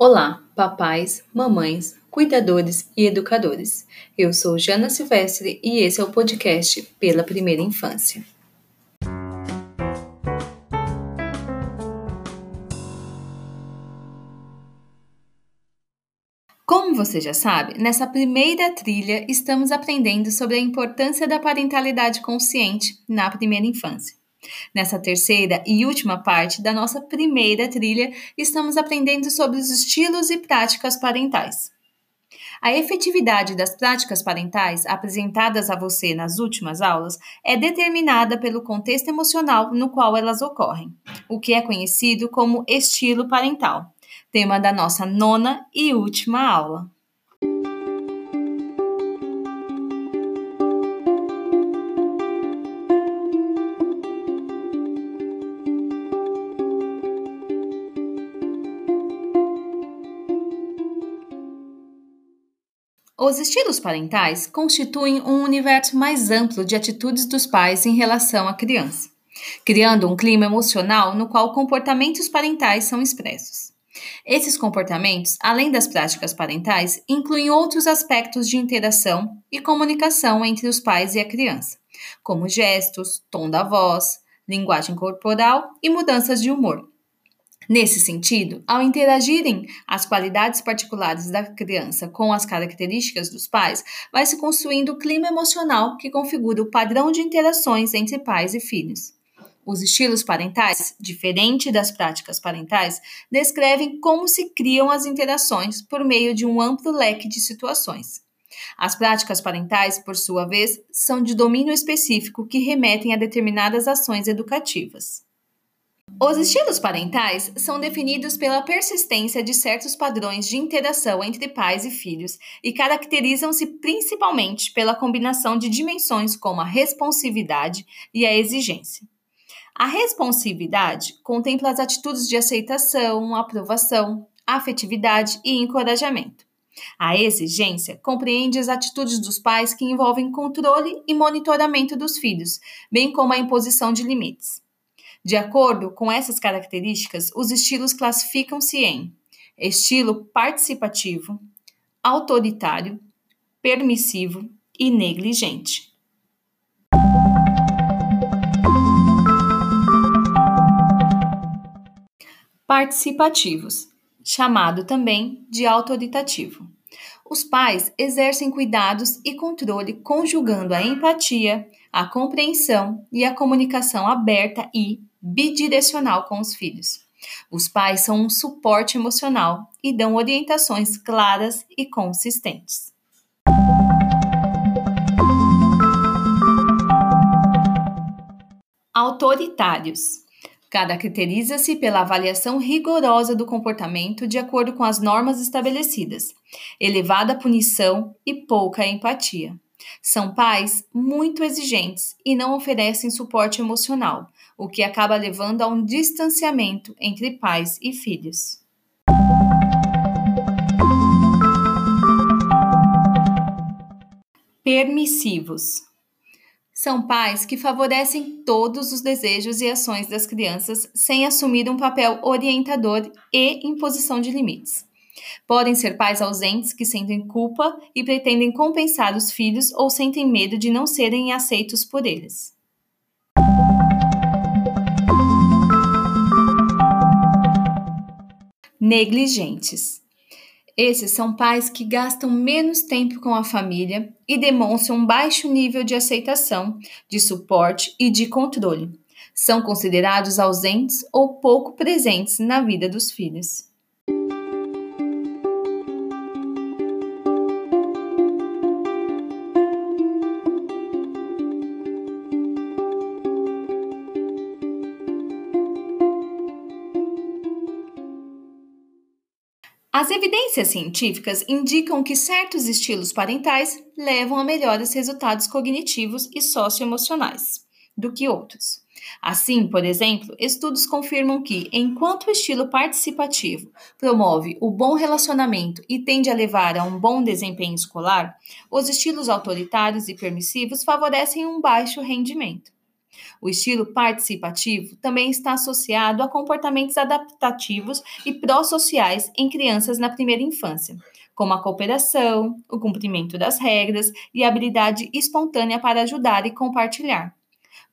Olá, papais, mamães, cuidadores e educadores. Eu sou Jana Silvestre e esse é o podcast Pela Primeira Infância. Como você já sabe, nessa primeira trilha estamos aprendendo sobre a importância da parentalidade consciente na primeira infância. Nessa terceira e última parte da nossa primeira trilha, estamos aprendendo sobre os estilos e práticas parentais. A efetividade das práticas parentais apresentadas a você nas últimas aulas é determinada pelo contexto emocional no qual elas ocorrem, o que é conhecido como estilo parental, tema da nossa nona e última aula. Os estilos parentais constituem um universo mais amplo de atitudes dos pais em relação à criança, criando um clima emocional no qual comportamentos parentais são expressos. Esses comportamentos, além das práticas parentais, incluem outros aspectos de interação e comunicação entre os pais e a criança, como gestos, tom da voz, linguagem corporal e mudanças de humor, Nesse sentido, ao interagirem as qualidades particulares da criança com as características dos pais, vai se construindo o clima emocional que configura o padrão de interações entre pais e filhos. Os estilos parentais, diferente das práticas parentais, descrevem como se criam as interações por meio de um amplo leque de situações. As práticas parentais, por sua vez, são de domínio específico que remetem a determinadas ações educativas. Os estilos parentais são definidos pela persistência de certos padrões de interação entre pais e filhos e caracterizam-se principalmente pela combinação de dimensões como a responsividade e a exigência. A responsividade contempla as atitudes de aceitação, aprovação, afetividade e encorajamento. A exigência compreende as atitudes dos pais que envolvem controle e monitoramento dos filhos, bem como a imposição de limites. De acordo com essas características, os estilos classificam-se em estilo participativo, autoritário, permissivo e negligente. Participativos, chamado também de autoritativo. Os pais exercem cuidados e controle conjugando a empatia, a compreensão e a comunicação aberta e bidirecional com os filhos. Os pais são um suporte emocional e dão orientações claras e consistentes. Autoritários. Caracteriza-se pela avaliação rigorosa do comportamento de acordo com as normas estabelecidas, elevada punição e pouca empatia. São pais muito exigentes e não oferecem suporte emocional, o que acaba levando a um distanciamento entre pais e filhos. Permissivos. São pais que favorecem todos os desejos e ações das crianças sem assumir um papel orientador e imposição de limites. Podem ser pais ausentes que sentem culpa e pretendem compensar os filhos ou sentem medo de não serem aceitos por eles. Negligentes. Esses são pais que gastam menos tempo com a família e demonstram um baixo nível de aceitação, de suporte e de controle. São considerados ausentes ou pouco presentes na vida dos filhos. As evidências científicas indicam que certos estilos parentais levam a melhores resultados cognitivos e socioemocionais do que outros. Assim, por exemplo, estudos confirmam que, enquanto o estilo participativo promove o bom relacionamento e tende a levar a um bom desempenho escolar, os estilos autoritários e permissivos favorecem um baixo rendimento. O estilo participativo também está associado a comportamentos adaptativos e pró-sociais em crianças na primeira infância, como a cooperação, o cumprimento das regras e a habilidade espontânea para ajudar e compartilhar.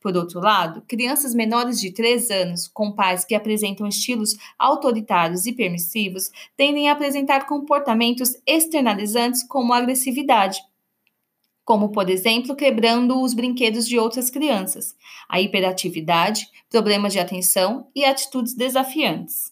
Por outro lado, crianças menores de 3 anos, com pais que apresentam estilos autoritários e permissivos, tendem a apresentar comportamentos externalizantes como agressividade, como, por exemplo, quebrando os brinquedos de outras crianças, a hiperatividade, problemas de atenção e atitudes desafiantes.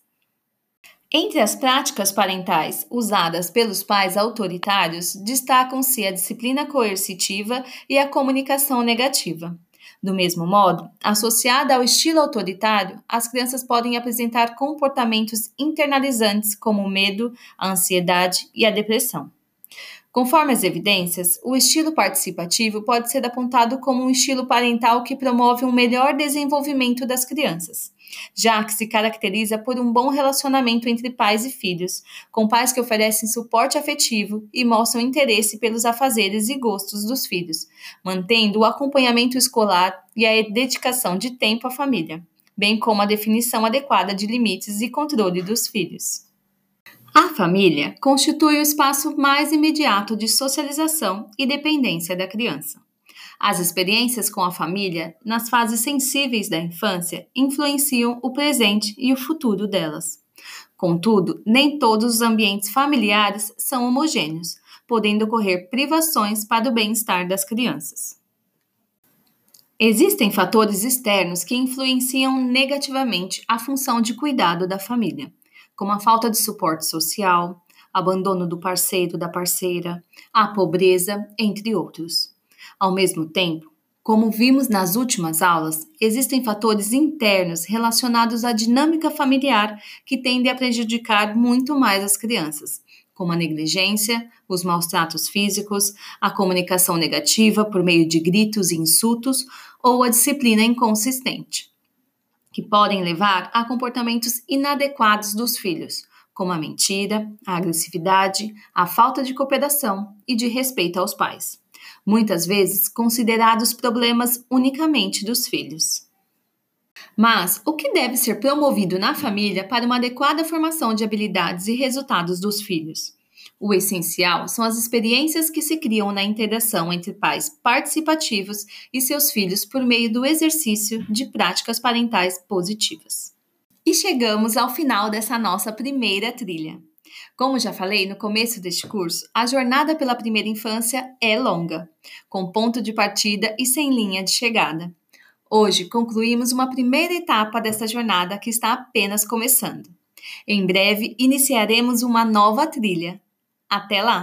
Entre as práticas parentais usadas pelos pais autoritários, destacam-se a disciplina coercitiva e a comunicação negativa. Do mesmo modo, associada ao estilo autoritário, as crianças podem apresentar comportamentos internalizantes como o medo, a ansiedade e a depressão. Conforme as evidências, o estilo participativo pode ser apontado como um estilo parental que promove um melhor desenvolvimento das crianças já que se caracteriza por um bom relacionamento entre pais e filhos, com pais que oferecem suporte afetivo e mostram interesse pelos afazeres e gostos dos filhos, mantendo o acompanhamento escolar e a dedicação de tempo à família, bem como a definição adequada de limites e controle dos filhos. A família constitui o espaço mais imediato de socialização e dependência da criança. As experiências com a família, nas fases sensíveis da infância, influenciam o presente e o futuro delas. Contudo, nem todos os ambientes familiares são homogêneos, podendo ocorrer privações para o bem-estar das crianças. Existem fatores externos que influenciam negativamente a função de cuidado da família, como a falta de suporte social, abandono do parceiro da parceira, a pobreza, entre outros. Ao mesmo tempo, como vimos nas últimas aulas, existem fatores internos relacionados à dinâmica familiar que tendem a prejudicar muito mais as crianças, como a negligência, os maus tratos físicos, a comunicação negativa por meio de gritos e insultos ou a disciplina inconsistente, que podem levar a comportamentos inadequados dos filhos, como a mentira, a agressividade, a falta de cooperação e de respeito aos pais muitas vezes considerados problemas unicamente dos filhos. Mas o que deve ser promovido na família para uma adequada formação de habilidades e resultados dos filhos? O essencial são as experiências que se criam na interação entre pais participativos e seus filhos por meio do exercício de práticas parentais positivas. E chegamos ao final dessa nossa primeira trilha. Como já falei no começo deste curso, a jornada pela primeira infância é longa, com ponto de partida e sem linha de chegada. Hoje concluímos uma primeira etapa dessa jornada que está apenas começando. Em breve iniciaremos uma nova trilha. Até lá!